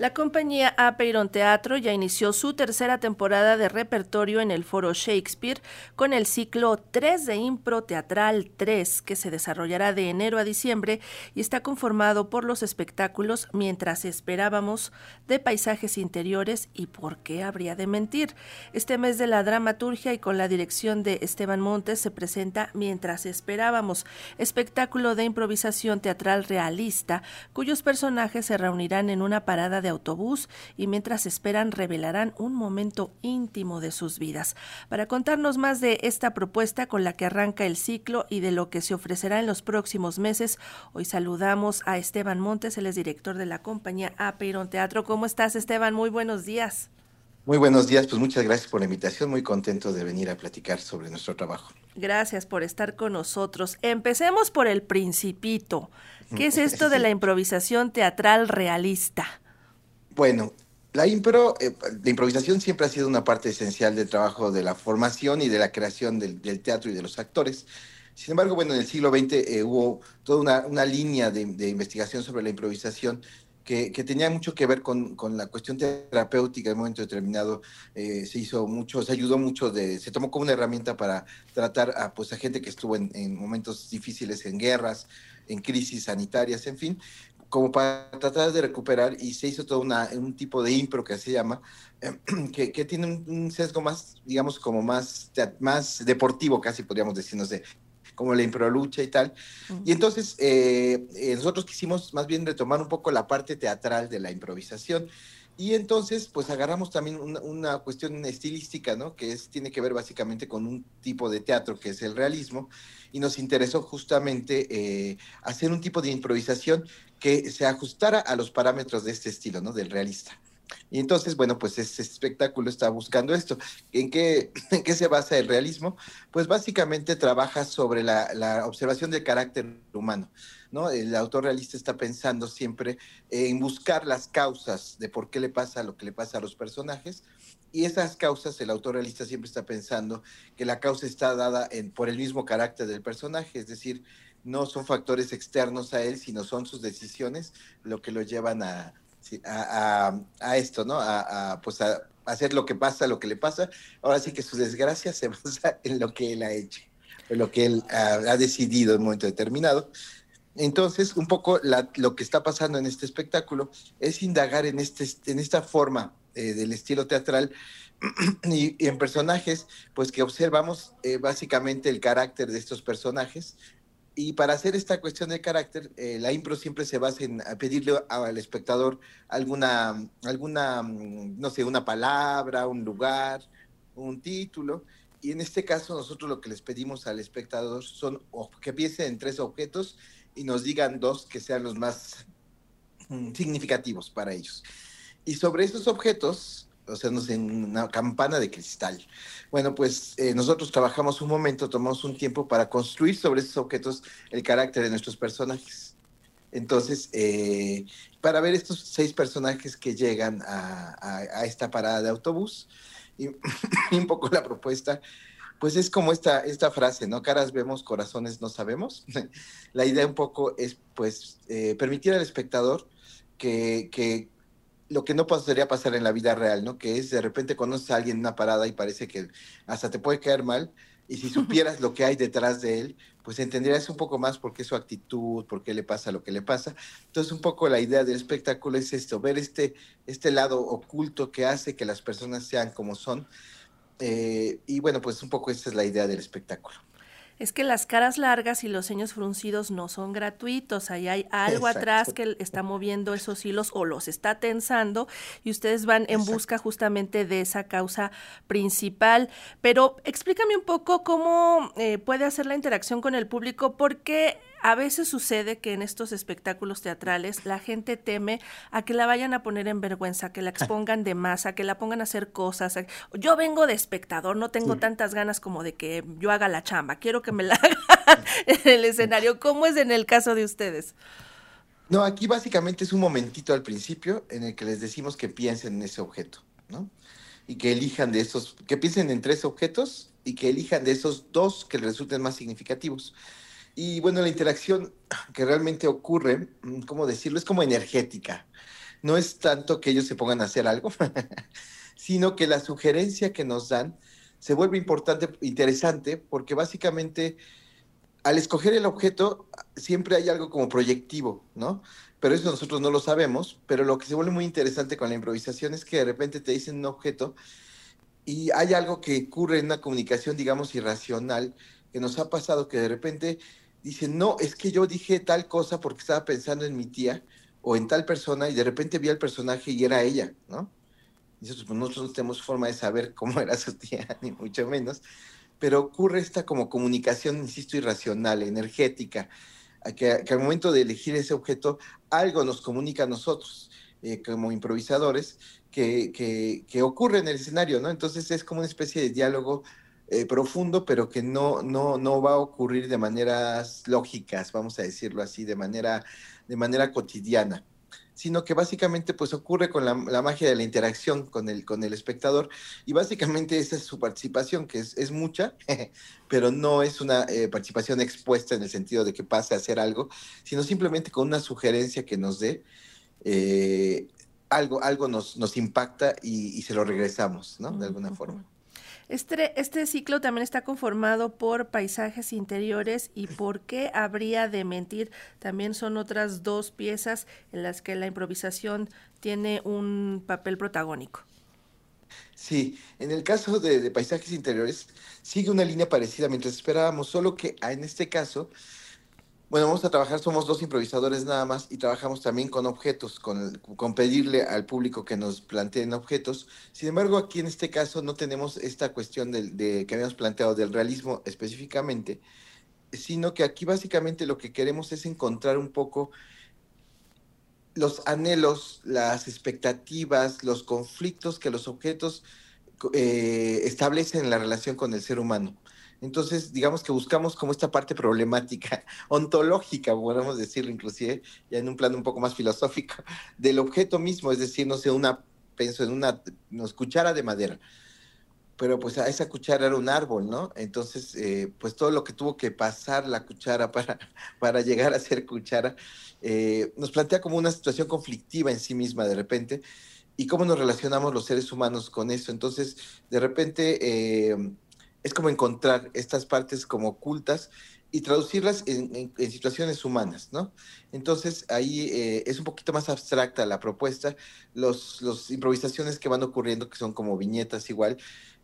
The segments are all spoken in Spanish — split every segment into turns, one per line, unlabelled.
La compañía Apeiron Teatro ya inició su tercera temporada de repertorio en el Foro Shakespeare con el ciclo 3 de Impro Teatral 3 que se desarrollará de enero a diciembre y está conformado por los espectáculos Mientras esperábamos de paisajes interiores y por qué habría de mentir. Este mes de la dramaturgia y con la dirección de Esteban Montes se presenta Mientras esperábamos, espectáculo de improvisación teatral realista cuyos personajes se reunirán en una parada de autobús y mientras esperan revelarán un momento íntimo de sus vidas. Para contarnos más de esta propuesta con la que arranca el ciclo y de lo que se ofrecerá en los próximos meses, hoy saludamos a Esteban Montes, él es director de la compañía Apeiron Teatro. ¿Cómo estás, Esteban? Muy buenos días.
Muy buenos días, pues muchas gracias por la invitación, muy contento de venir a platicar sobre nuestro trabajo.
Gracias por estar con nosotros. Empecemos por el principito. ¿Qué es esto de la improvisación teatral realista?
Bueno, la, impro, eh, la improvisación siempre ha sido una parte esencial del trabajo de la formación y de la creación del, teatro y de los actores. Sin embargo, bueno, en el siglo XX eh, hubo toda una, línea de, investigación sobre la improvisación que, tenía mucho que ver con, la cuestión terapéutica en un momento determinado. Eh, se hizo mucho, se ayudó mucho, de, se tomó como una herramienta para tratar a, pues, a gente que estuvo en, en momentos difíciles, en guerras, en crisis sanitarias, en fin como para tratar de recuperar y se hizo todo un tipo de impro que se llama, que, que tiene un, sesgo más, digamos, como más, más deportivo casi podríamos decir, no sé, como la impro lucha y tal. Y entonces eh, eh, nosotros quisimos más bien retomar un poco la parte teatral de la improvisación. Y entonces, pues agarramos también una, una, cuestión estilística, ¿no? Que es, tiene que ver básicamente con un tipo de teatro que es el realismo. Y nos interesó justamente eh, hacer un tipo de improvisación que se ajustara a los parámetros de este estilo, ¿no? Del realista. Y entonces, bueno, pues este espectáculo está buscando esto. ¿En qué, ¿En qué se basa el realismo? Pues básicamente trabaja sobre la, la, observación del carácter humano, ¿no? El autor realista está pensando siempre en buscar las causas de por qué le pasa lo que le pasa a los personajes. Y esas causas, el autor realista siempre está pensando que la causa está dada en, por el mismo carácter del personaje, es decir, no son factores externos a él, sino son sus decisiones lo que lo llevan a, a, esto, ¿no? A, pues a hacer lo que pasa, lo que le pasa. Ahora sí que su desgracia se basa en lo que él ha hecho, en lo que él ha, decidido en un momento determinado. Entonces, un poco lo que está pasando en este espectáculo es indagar en, este, en esta forma eh, del estilo teatral y, en personajes, pues que observamos eh, básicamente el carácter de estos personajes, y para hacer esta cuestión de carácter, eh, la impro siempre se basa en pedirle al espectador alguna, alguna, mm, no sé, una palabra, un lugar, un título. Y en este caso nosotros lo que les pedimos al espectador son que piensen en tres objetos y nos digan dos que sean los más mm, significativos para ellos. Y sobre esos objetos o sea, en una campana de cristal. Bueno, pues eh, nosotros trabajamos un momento, tomamos un tiempo para construir sobre esos objetos el carácter de nuestros personajes. Entonces, eh, para ver estos seis personajes que llegan a, esta parada de autobús, y, un poco la propuesta, pues es como esta, esta frase, ¿no? Caras vemos, corazones no sabemos. la idea un poco es, pues, eh, permitir al espectador que, que lo que no podría pasar en la vida real, ¿no? Que es de repente conoces a alguien en una parada y parece que hasta te puede caer mal. Y si supieras lo que hay detrás de él, pues entenderías un poco más por qué su actitud, por qué le pasa lo que le pasa. Entonces, un poco la idea del espectáculo es esto, ver este, este lado oculto que hace que las personas sean como son. Eh, y bueno, pues un poco esta es la idea del espectáculo
es que las caras largas y los ceños fruncidos no son gratuitos, ahí hay algo atrás que está moviendo esos hilos o los está tensando y ustedes van en busca justamente de esa causa principal. Pero explícame un poco cómo eh, puede hacer la interacción con el público, porque a veces sucede que en estos espectáculos teatrales la gente teme a que la vayan a poner en vergüenza, que la expongan de masa, que la pongan a hacer cosas. Yo vengo de espectador, no tengo tantas ganas como de que yo haga la chamba, quiero que me la hagan en el escenario. ¿Cómo es en el caso de ustedes?
No, aquí básicamente es un momentito al principio en el que les decimos que piensen en ese objeto, ¿no? Y que elijan de esos, que piensen en tres objetos y que elijan de esos dos que les resulten más significativos. Y bueno, la interacción que realmente ocurre, mm, ¿cómo decirlo? Es como energética. no es tanto que ellos se pongan a hacer algo, sino que la sugerencia que nos dan se vuelve importante, interesante, porque básicamente al escoger el objeto siempre hay algo como proyectivo, ¿no? Pero eso nosotros no lo sabemos, pero lo que se vuelve muy interesante con la improvisación es que de repente te dicen un objeto y hay algo que ocurre en una comunicación, digamos, irracional, que nos ha pasado que de repente dicen, no, es que yo dije tal cosa porque estaba pensando en mi tía o en tal persona y de repente vi al personaje y era ella, ¿no? Y nosotros, pues, no tenemos forma de saber cómo era su tía, ni mucho menos, pero ocurre esta como comunicación, insisto, irracional, energética, que, que al momento de elegir ese objeto, algo nos comunica a nosotros, eh, como improvisadores, que, que, ocurre en el escenario, ¿no? Entonces es como una especie de diálogo eh, profundo, pero que no, no, no va a ocurrir de maneras lógicas, vamos a decirlo así, de manera, de manera cotidiana sino que básicamente pues ocurre con la, magia de la interacción con el, con el espectador y básicamente esa es su participación, que es, es mucha, pero no es una eh, participación expuesta en el sentido de que pase a hacer algo, sino simplemente con una sugerencia que nos dé, eh, algo, algo nos, nos impacta y, y, se lo regresamos, ¿no? De alguna forma.
Este, este ciclo también está conformado por paisajes interiores y por qué habría de mentir. También son otras dos piezas en las que la improvisación tiene un papel protagónico.
Sí, en el caso de, de paisajes interiores sigue una línea parecida mientras esperábamos, solo que en este caso bueno, vamos a trabajar, somos dos improvisadores nada más y trabajamos también con objetos, con, con, pedirle al público que nos planteen objetos. Sin embargo, aquí en este caso no tenemos esta cuestión de, de, que habíamos planteado del realismo específicamente, sino que aquí básicamente lo que queremos es encontrar un poco los anhelos, las expectativas, los conflictos que los objetos eh, establecen en la relación con el ser humano. Entonces, digamos que buscamos como esta parte problemática, ontológica, podemos decirlo inclusive, ya en un plano un poco más filosófico, del objeto mismo, es decir, no sé, una, pienso en una, una cuchara de madera, pero pues a esa cuchara era un árbol, ¿no? Entonces, eh, pues todo lo que tuvo que pasar la cuchara para, para llegar a ser cuchara, eh, nos plantea como una situación conflictiva en sí misma de repente, y cómo nos relacionamos los seres humanos con eso. Entonces, de repente... Eh, es como encontrar estas partes como ocultas y traducirlas en, situaciones humanas, ¿no? Entonces ahí eh, es un poquito más abstracta la propuesta, los, los improvisaciones que van ocurriendo, que son como viñetas igual,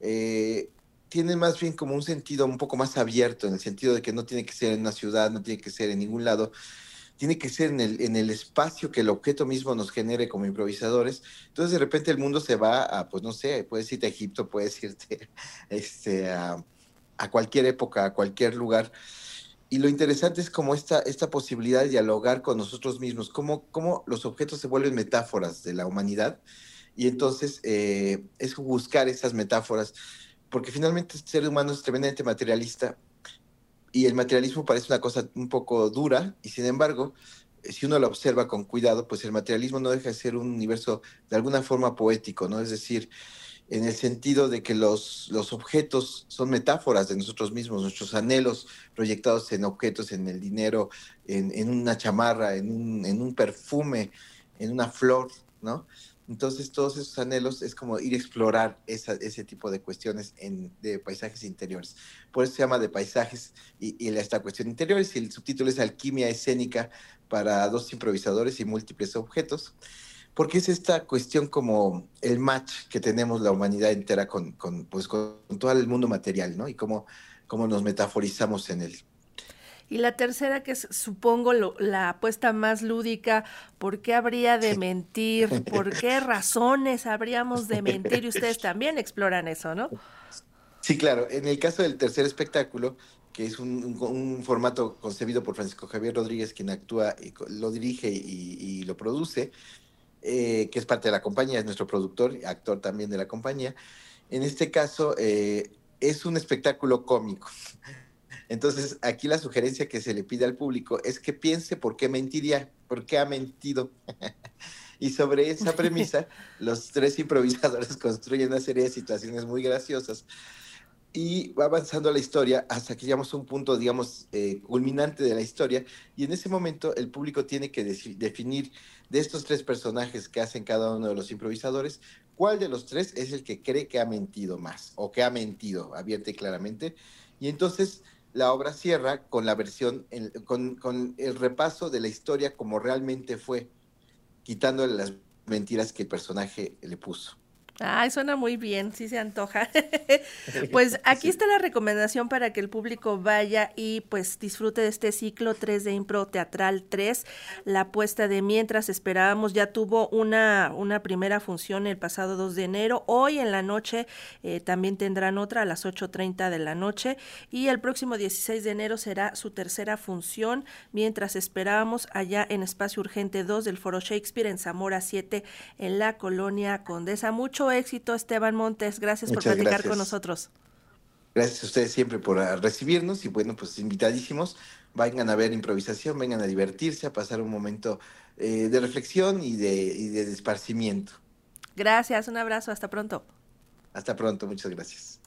eh, tienen más bien como un sentido un poco más abierto, en el sentido de que no tiene que ser en una ciudad, no tiene que ser en ningún lado, tiene que ser en el, en el espacio que el objeto mismo nos genere como improvisadores. Entonces de repente el mundo se va a, pues no sé, puedes irte a Egipto, puedes irte este, a, cualquier época, a cualquier lugar. Y lo interesante es como esta, esta posibilidad de dialogar con nosotros mismos, cómo, cómo los objetos se vuelven metáforas de la humanidad. Y entonces eh, es buscar esas metáforas, porque finalmente el ser humano es tremendamente materialista y el materialismo parece una cosa un poco dura, y sin embargo, eh, si uno lo observa con cuidado, pues el materialismo no deja de ser un universo de alguna forma poético, ¿no? Es decir, en el sentido de que los, los objetos son metáforas de nosotros mismos, nuestros anhelos proyectados en objetos, en el dinero, en, en una chamarra, en un, en un perfume, en una flor, ¿no? Entonces, todos esos anhelos es como ir a explorar ese tipo de cuestiones en, de paisajes interiores. Por eso se llama de paisajes y, y esta cuestión interiores y el subtítulo es Alquimia escénica para dos improvisadores y múltiples objetos, porque es esta cuestión como el match que tenemos la humanidad entera con, pues, todo el mundo material, ¿no? Y cómo nos metaforizamos en él.
Y la tercera, que es, supongo, lo, la apuesta más lúdica, ¿por qué habría de mentir? ¿Por qué razones habríamos de mentir? Y ustedes también exploran eso, ¿no?
Sí, claro. En el caso del tercer espectáculo, que es un, un, un formato concebido por Francisco Javier Rodríguez, quien actúa, y lo dirige y, y lo produce, eh, que es parte de la compañía, es nuestro productor, actor también de la compañía. En este caso, eh, es un espectáculo cómico. Entonces, aquí la sugerencia que se le pide al público es que piense por qué mentiría, por qué ha mentido. y sobre esa premisa, los tres improvisadores construyen una serie de situaciones muy graciosas y va avanzando la historia hasta que llegamos a un punto, digamos, eh, culminante de la historia, y en ese momento el público tiene que definir de estos tres personajes que hacen cada uno de los improvisadores, cuál de los tres es el que cree que ha mentido más, o que ha mentido abierta y claramente, y entonces la obra cierra con la versión, con, con el repaso de la historia como realmente fue, quitándole las mentiras que el personaje le puso.
Ay, suena muy bien, sí se antoja. pues aquí está la recomendación para que el público vaya y pues disfrute de este ciclo 3 de Impro Teatral 3. La apuesta de Mientras esperábamos ya tuvo una, una primera función el pasado 2 de enero. Hoy en la noche eh, también tendrán otra a las 8.30 de la noche y el próximo 16 de enero será su tercera función. Mientras esperábamos allá en Espacio Urgente 2 del Foro Shakespeare en Zamora 7 en la colonia Condesa. Mucho éxito, Esteban Montes. Gracias por platicar con nosotros.
Gracias a ustedes siempre por ah, recibirnos y bueno, pues invitadísimos. Vengan a ver improvisación, vengan a divertirse, a pasar un momento eh, de reflexión y de, y de esparcimiento.
Gracias, un abrazo, hasta pronto.
Hasta pronto, muchas gracias.